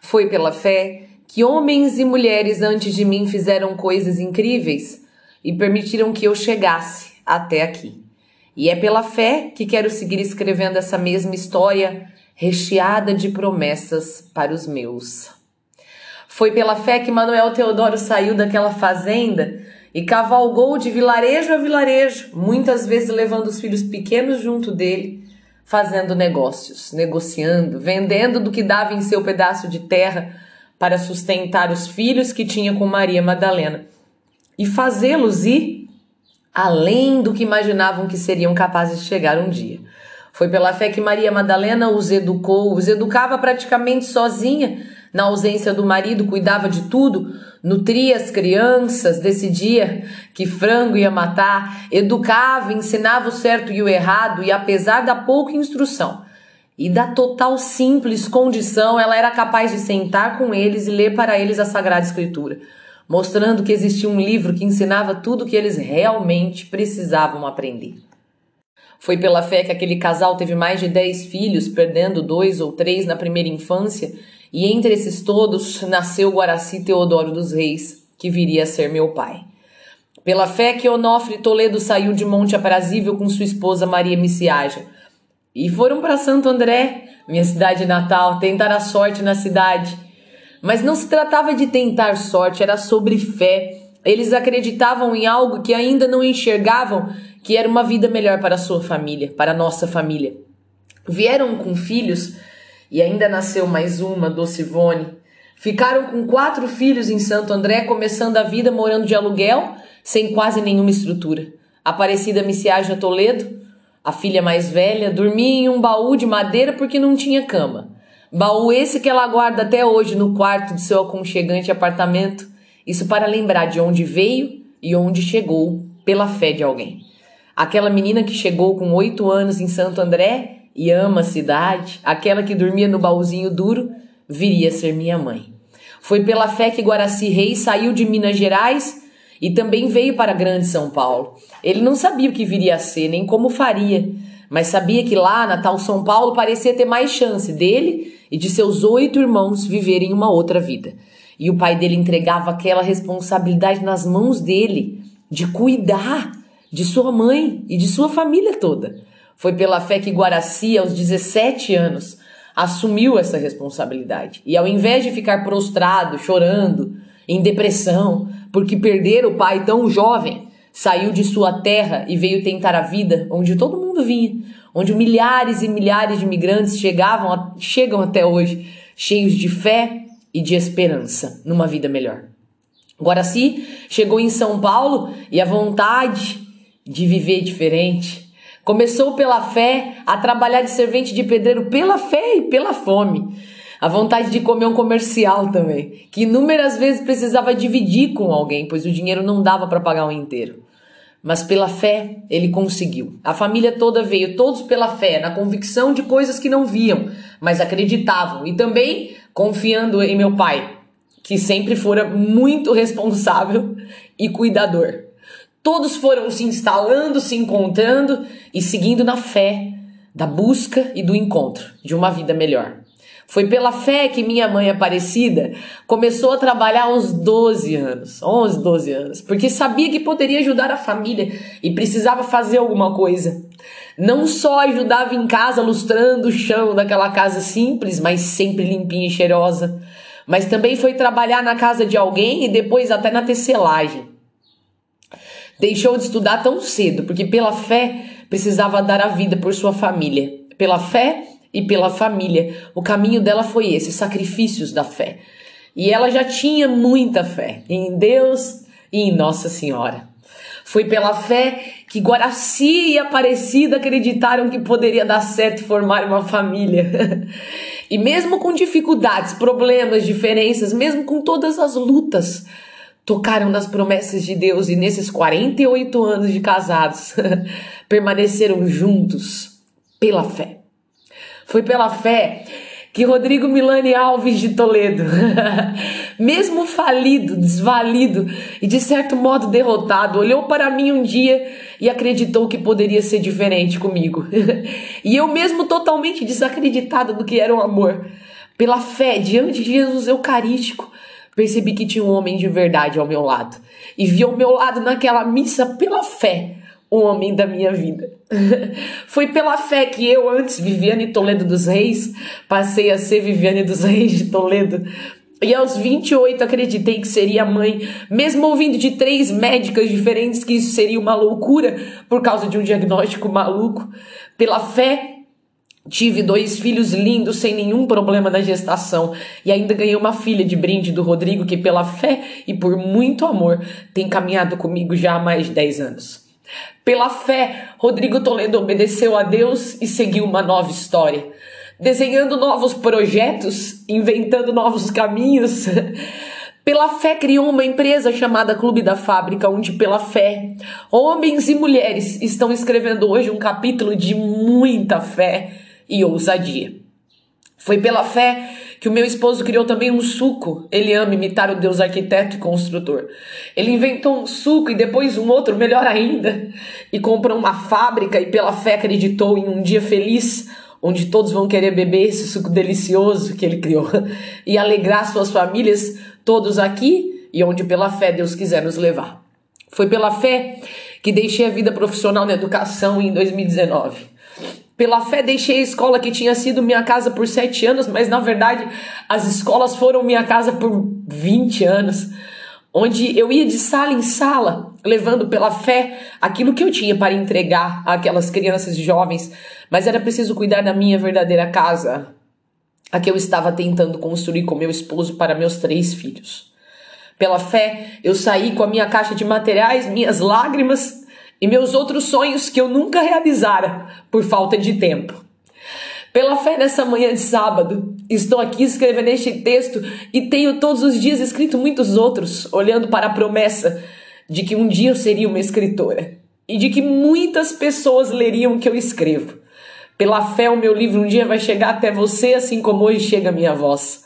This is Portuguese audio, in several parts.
Foi pela fé que homens e mulheres antes de mim fizeram coisas incríveis e permitiram que eu chegasse até aqui. E é pela fé que quero seguir escrevendo essa mesma história recheada de promessas para os meus. Foi pela fé que Manuel Teodoro saiu daquela fazenda e cavalgou de vilarejo a vilarejo, muitas vezes levando os filhos pequenos junto dele, fazendo negócios, negociando, vendendo do que dava em seu pedaço de terra para sustentar os filhos que tinha com Maria Madalena e fazê-los ir além do que imaginavam que seriam capazes de chegar um dia. Foi pela fé que Maria Madalena os educou, os educava praticamente sozinha, na ausência do marido, cuidava de tudo, nutria as crianças, decidia que frango ia matar, educava, ensinava o certo e o errado, e apesar da pouca instrução e da total simples condição, ela era capaz de sentar com eles e ler para eles a Sagrada Escritura mostrando que existia um livro que ensinava tudo o que eles realmente precisavam aprender. Foi pela fé que aquele casal teve mais de dez filhos, perdendo dois ou três na primeira infância, e entre esses todos nasceu Guaraci Teodoro dos Reis, que viria a ser meu pai. Pela fé que Onofre Toledo saiu de Monte Aprazível com sua esposa Maria Miciaja, e foram para Santo André, minha cidade natal, tentar a sorte na cidade mas não se tratava de tentar sorte, era sobre fé. Eles acreditavam em algo que ainda não enxergavam, que era uma vida melhor para a sua família, para a nossa família. Vieram com filhos e ainda nasceu mais uma, Docivone. Ficaram com quatro filhos em Santo André, começando a vida morando de aluguel, sem quase nenhuma estrutura. Aparecida Miciaja Toledo, a filha mais velha, dormia em um baú de madeira porque não tinha cama. Baú esse que ela guarda até hoje no quarto de seu aconchegante apartamento, isso para lembrar de onde veio e onde chegou pela fé de alguém. Aquela menina que chegou com oito anos em Santo André e ama a cidade, aquela que dormia no baúzinho duro, viria a ser minha mãe. Foi pela fé que Guaraci Reis saiu de Minas Gerais e também veio para Grande São Paulo. Ele não sabia o que viria a ser, nem como faria, mas sabia que lá na tal São Paulo parecia ter mais chance dele e de seus oito irmãos viverem uma outra vida. E o pai dele entregava aquela responsabilidade nas mãos dele de cuidar de sua mãe e de sua família toda. Foi pela fé que Guaraci, aos 17 anos, assumiu essa responsabilidade. E ao invés de ficar prostrado, chorando, em depressão, porque perder o pai tão jovem, saiu de sua terra e veio tentar a vida onde todo mundo vinha, onde milhares e milhares de imigrantes chegavam, chegam até hoje, cheios de fé e de esperança numa vida melhor. Guaraci chegou em São Paulo e a vontade de viver diferente. Começou pela fé a trabalhar de servente de pedreiro pela fé e pela fome. A vontade de comer um comercial também, que inúmeras vezes precisava dividir com alguém, pois o dinheiro não dava para pagar um inteiro mas pela fé ele conseguiu. A família toda veio, todos pela fé, na convicção de coisas que não viam, mas acreditavam e também confiando em meu pai, que sempre fora muito responsável e cuidador. Todos foram se instalando, se encontrando e seguindo na fé da busca e do encontro de uma vida melhor. Foi pela fé que minha mãe Aparecida começou a trabalhar aos 12 anos, 11, 12 anos, porque sabia que poderia ajudar a família e precisava fazer alguma coisa. Não só ajudava em casa lustrando o chão daquela casa simples, mas sempre limpinha e cheirosa, mas também foi trabalhar na casa de alguém e depois até na tecelagem. Deixou de estudar tão cedo, porque pela fé precisava dar a vida por sua família. Pela fé, e pela família. O caminho dela foi esse, sacrifícios da fé. E ela já tinha muita fé em Deus e em Nossa Senhora. Foi pela fé que Guaraci e Aparecida acreditaram que poderia dar certo formar uma família. e mesmo com dificuldades, problemas, diferenças, mesmo com todas as lutas, tocaram nas promessas de Deus e nesses 48 anos de casados permaneceram juntos pela fé. Foi pela fé que Rodrigo Milani Alves de Toledo, mesmo falido, desvalido e de certo modo derrotado, olhou para mim um dia e acreditou que poderia ser diferente comigo. e eu mesmo totalmente desacreditada do que era o amor, Pela fé, diante de Jesus Eucarístico, percebi que tinha um homem de verdade ao meu lado. E vi ao meu lado naquela missa, pela fé, o homem da minha vida. Foi pela fé que eu, antes Viviane Toledo dos Reis, passei a ser Viviane dos Reis de Toledo. E aos 28 acreditei que seria mãe, mesmo ouvindo de três médicas diferentes que isso seria uma loucura por causa de um diagnóstico maluco. Pela fé, Tive dois filhos lindos sem nenhum problema na gestação e ainda ganhei uma filha de brinde do Rodrigo que, pela fé e por muito amor, tem caminhado comigo já há mais de 10 anos. Pela fé, Rodrigo Toledo obedeceu a Deus e seguiu uma nova história, desenhando novos projetos, inventando novos caminhos. Pela fé criou uma empresa chamada Clube da Fábrica, onde pela fé, homens e mulheres estão escrevendo hoje um capítulo de muita fé e ousadia. Foi pela fé que o meu esposo criou também um suco. Ele ama imitar o Deus arquiteto e construtor. Ele inventou um suco e depois um outro, melhor ainda, e comprou uma fábrica e pela fé acreditou em um dia feliz onde todos vão querer beber esse suco delicioso que ele criou e alegrar suas famílias todos aqui e onde pela fé Deus quiser nos levar. Foi pela fé que deixei a vida profissional na educação em 2019. Pela fé deixei a escola que tinha sido minha casa por sete anos, mas na verdade as escolas foram minha casa por 20 anos, onde eu ia de sala em sala, levando pela fé aquilo que eu tinha para entregar àquelas crianças e jovens, mas era preciso cuidar da minha verdadeira casa, a que eu estava tentando construir com meu esposo para meus três filhos. Pela fé, eu saí com a minha caixa de materiais, minhas lágrimas e meus outros sonhos que eu nunca realizara por falta de tempo. Pela fé nessa manhã de sábado, estou aqui escrevendo este texto e tenho todos os dias escrito muitos outros, olhando para a promessa de que um dia eu seria uma escritora e de que muitas pessoas leriam o que eu escrevo. Pela fé, o meu livro um dia vai chegar até você, assim como hoje chega a minha voz.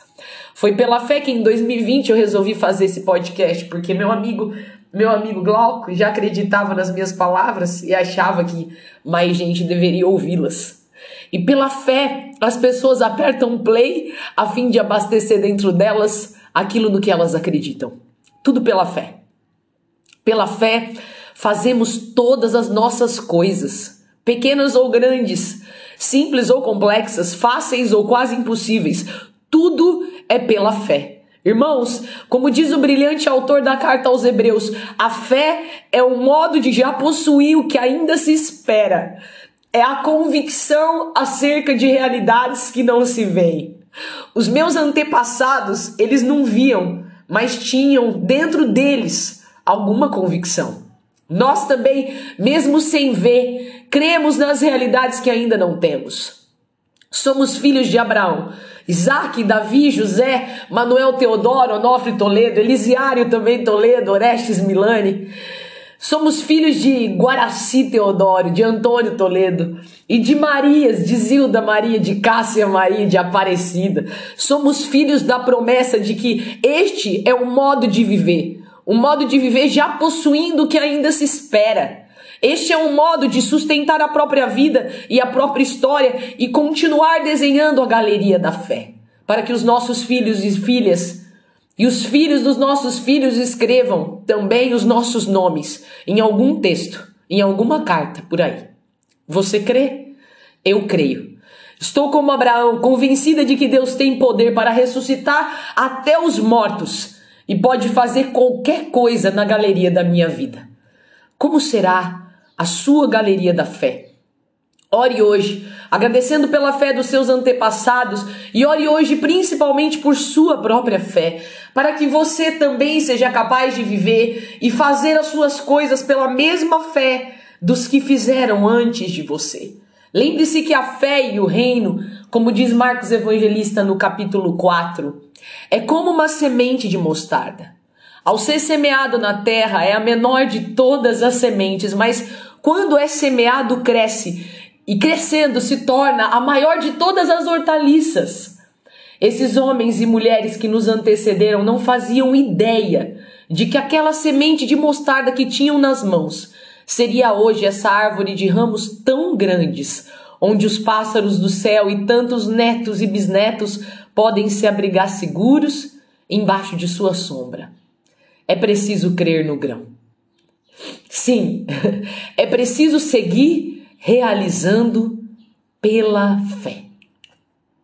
Foi pela fé que em 2020 eu resolvi fazer esse podcast, porque meu amigo meu amigo Glauco já acreditava nas minhas palavras e achava que mais gente deveria ouvi-las. E pela fé, as pessoas apertam play a fim de abastecer dentro delas aquilo no que elas acreditam. Tudo pela fé. Pela fé, fazemos todas as nossas coisas, pequenas ou grandes, simples ou complexas, fáceis ou quase impossíveis. Tudo é pela fé. Irmãos, como diz o brilhante autor da carta aos Hebreus, a fé é o modo de já possuir o que ainda se espera. É a convicção acerca de realidades que não se veem. Os meus antepassados, eles não viam, mas tinham dentro deles alguma convicção. Nós também, mesmo sem ver, cremos nas realidades que ainda não temos. Somos filhos de Abraão Isaac, Davi, José, Manuel Teodoro, Onofre Toledo, Elisiário também Toledo, Orestes Milani. Somos filhos de Guaraci Teodoro, de Antônio Toledo e de Marias, de Zilda Maria, de Cássia Maria, de Aparecida. Somos filhos da promessa de que este é o modo de viver, um modo de viver já possuindo o que ainda se espera. Este é um modo de sustentar a própria vida e a própria história e continuar desenhando a galeria da fé, para que os nossos filhos e filhas e os filhos dos nossos filhos escrevam também os nossos nomes em algum texto, em alguma carta por aí. Você crê? Eu creio. Estou como Abraão, convencida de que Deus tem poder para ressuscitar até os mortos e pode fazer qualquer coisa na galeria da minha vida. Como será a sua galeria da fé. Ore hoje, agradecendo pela fé dos seus antepassados, e ore hoje principalmente por sua própria fé, para que você também seja capaz de viver e fazer as suas coisas pela mesma fé dos que fizeram antes de você. Lembre-se que a fé e o reino, como diz Marcos Evangelista no capítulo 4, é como uma semente de mostarda. Ao ser semeado na terra, é a menor de todas as sementes, mas quando é semeado, cresce e crescendo se torna a maior de todas as hortaliças. Esses homens e mulheres que nos antecederam não faziam ideia de que aquela semente de mostarda que tinham nas mãos seria hoje essa árvore de ramos tão grandes, onde os pássaros do céu e tantos netos e bisnetos podem se abrigar seguros embaixo de sua sombra. É preciso crer no grão. Sim, é preciso seguir realizando pela fé.